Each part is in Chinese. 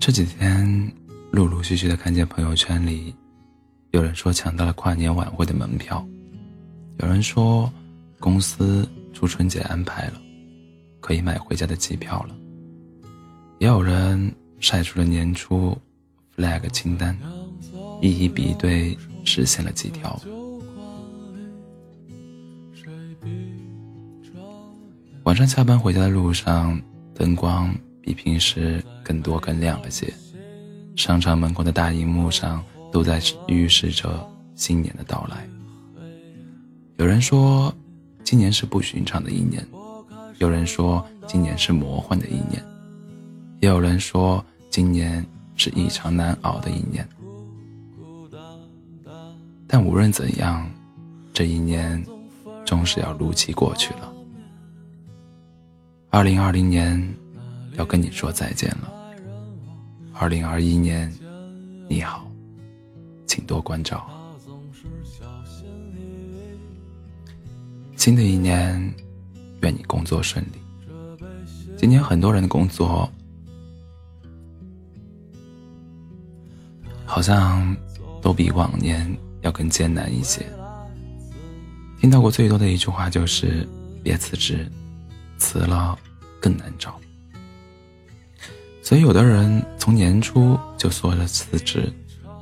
这几天陆陆续续的看见朋友圈里，有人说抢到了跨年晚会的门票，有人说公司出春节安排了，可以买回家的机票了，也有人晒出了年初 flag 清单，一一比对实现了几条。晚上下班回家的路上，灯光比平时更多更亮了些。商场门口的大荧幕上都在预示着新年的到来。有人说，今年是不寻常的一年；有人说，今年是魔幻的一年；也有人说，今年是异常难熬的一年。但无论怎样，这一年终是要如期过去了。二零二零年，要跟你说再见了。二零二一年，你好，请多关照。新的一年，愿你工作顺利。今年很多人的工作，好像都比往年要更艰难一些。听到过最多的一句话就是：“别辞职。”辞了更难找，所以有的人从年初就说着辞职，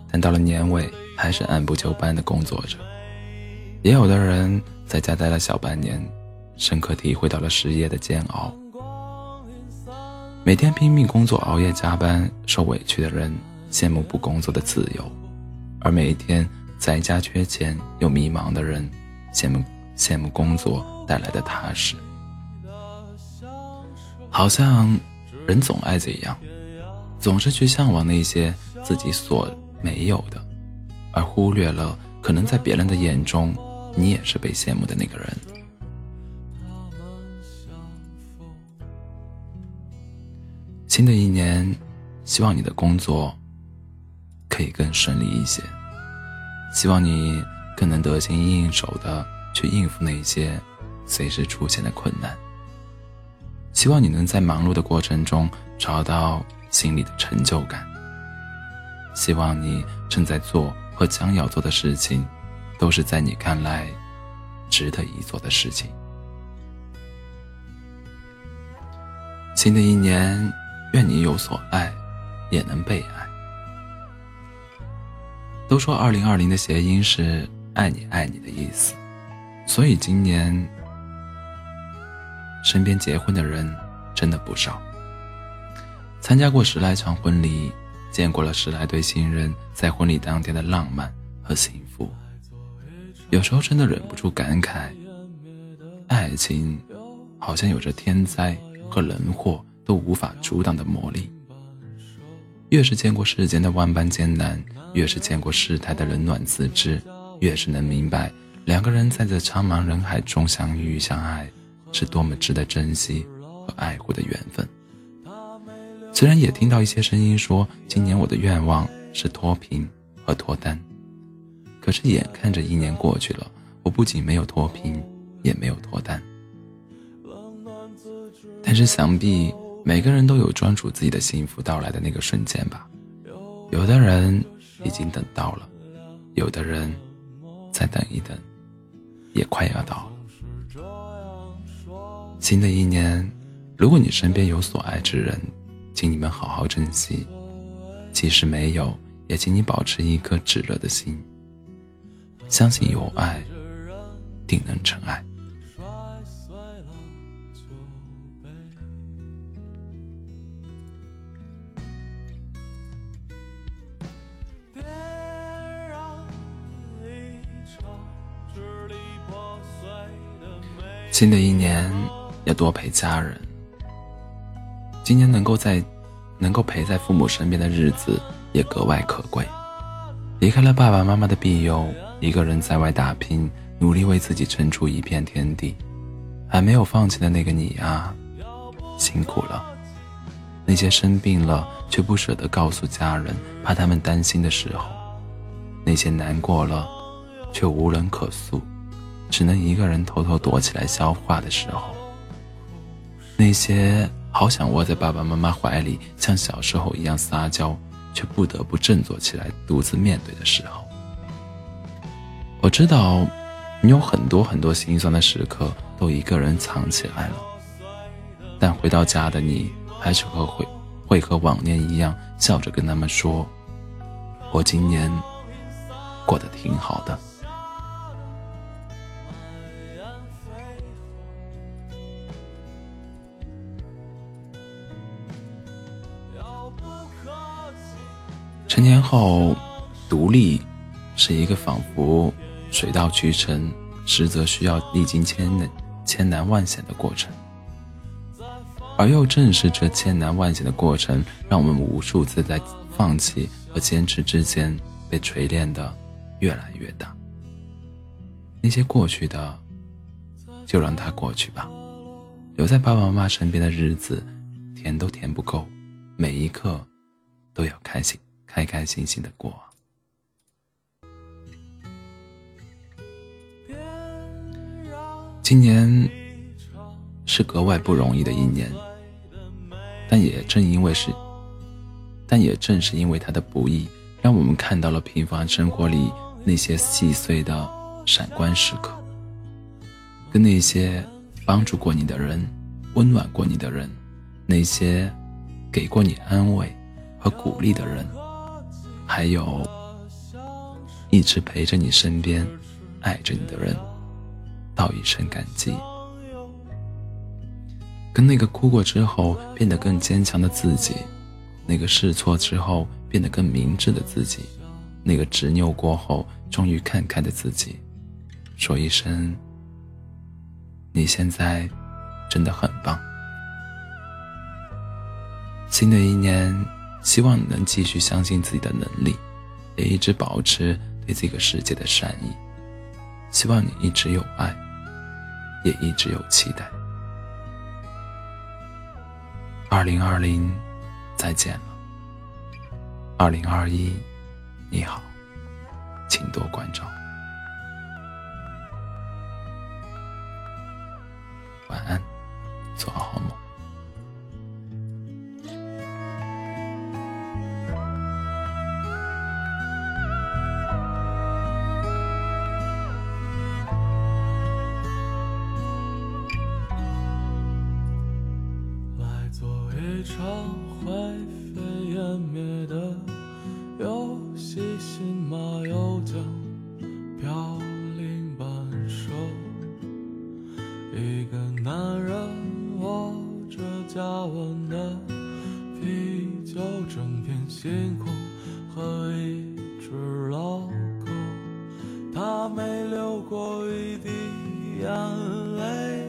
但到了年尾还是按部就班的工作着；也有的人在家待了小半年，深刻体会到了失业的煎熬。每天拼命工作、熬夜加班、受委屈的人羡慕不工作的自由，而每一天在家缺钱又迷茫的人羡慕羡慕工作带来的踏实。好像人总爱这样，总是去向往那些自己所没有的，而忽略了可能在别人的眼中，你也是被羡慕的那个人。新的一年，希望你的工作可以更顺利一些，希望你更能得心应手的去应付那些随时出现的困难。希望你能在忙碌的过程中找到心里的成就感。希望你正在做和将要做的事情，都是在你看来值得一做的事情。新的一年，愿你有所爱，也能被爱。都说二零二零的谐音是“爱你爱你”的意思，所以今年。身边结婚的人真的不少，参加过十来场婚礼，见过了十来对新人在婚礼当天的浪漫和幸福。有时候真的忍不住感慨，爱情好像有着天灾和人祸都无法阻挡的魔力。越是见过世间的万般艰难，越是见过世态的冷暖自知，越是能明白两个人在这苍茫人海中相遇相爱。是多么值得珍惜和爱护的缘分。虽然也听到一些声音说，今年我的愿望是脱贫和脱单，可是眼看着一年过去了，我不仅没有脱贫，也没有脱单。但是想必每个人都有专属自己的幸福到来的那个瞬间吧。有的人已经等到了，有的人再等一等，也快要到了。新的一年，如果你身边有所爱之人，请你们好好珍惜；即使没有，也请你保持一颗炙热的心，相信有爱，定能成爱。新的一年。要多陪家人。今年能够在，能够陪在父母身边的日子也格外可贵。离开了爸爸妈妈的庇佑，一个人在外打拼，努力为自己撑出一片天地。还没有放弃的那个你啊，辛苦了。那些生病了却不舍得告诉家人，怕他们担心的时候；那些难过了却无人可诉，只能一个人偷偷躲起来消化的时候。那些好想窝在爸爸妈妈怀里，像小时候一样撒娇，却不得不振作起来，独自面对的时候。我知道，你有很多很多心酸的时刻都一个人藏起来了，但回到家的你，还是会会会和往年一样，笑着跟他们说：“我今年过得挺好的。”成年后，独立是一个仿佛水到渠成，实则需要历经千难千难万险的过程。而又正是这千难万险的过程，让我们无数次在放弃和坚持之间被锤炼的越来越大。那些过去的，就让它过去吧。留在爸爸妈妈身边的日子，填都填不够，每一刻都要开心。开开心心的过。今年是格外不容易的一年，但也正因为是，但也正是因为它的不易，让我们看到了平凡生活里那些细碎的闪光时刻，跟那些帮助过你的人、温暖过你的人、那些给过你安慰和鼓励的人。还有一直陪着你身边、爱着你的人，道一声感激。跟那个哭过之后变得更坚强的自己，那个试错之后变得更明智的自己，那个执拗过后终于看开的自己，说一声：你现在真的很棒。新的一年。希望你能继续相信自己的能力，也一直保持对这个世界的善意。希望你一直有爱，也一直有期待。二零二零，再见了。二零二一，你好，请多关照。晚安，场灰飞烟灭的游戏，新马又将飘零半生。一个男人握着加温的啤酒，整片星空和一只老狗，他没流过一滴眼泪。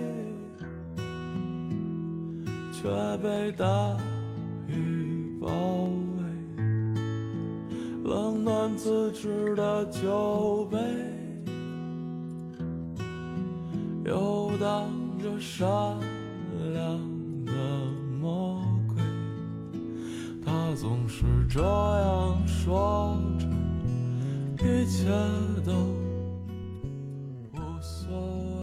却被大雨包围，冷暖自知的酒杯，游荡着善良的魔鬼。他总是这样说着，一切都。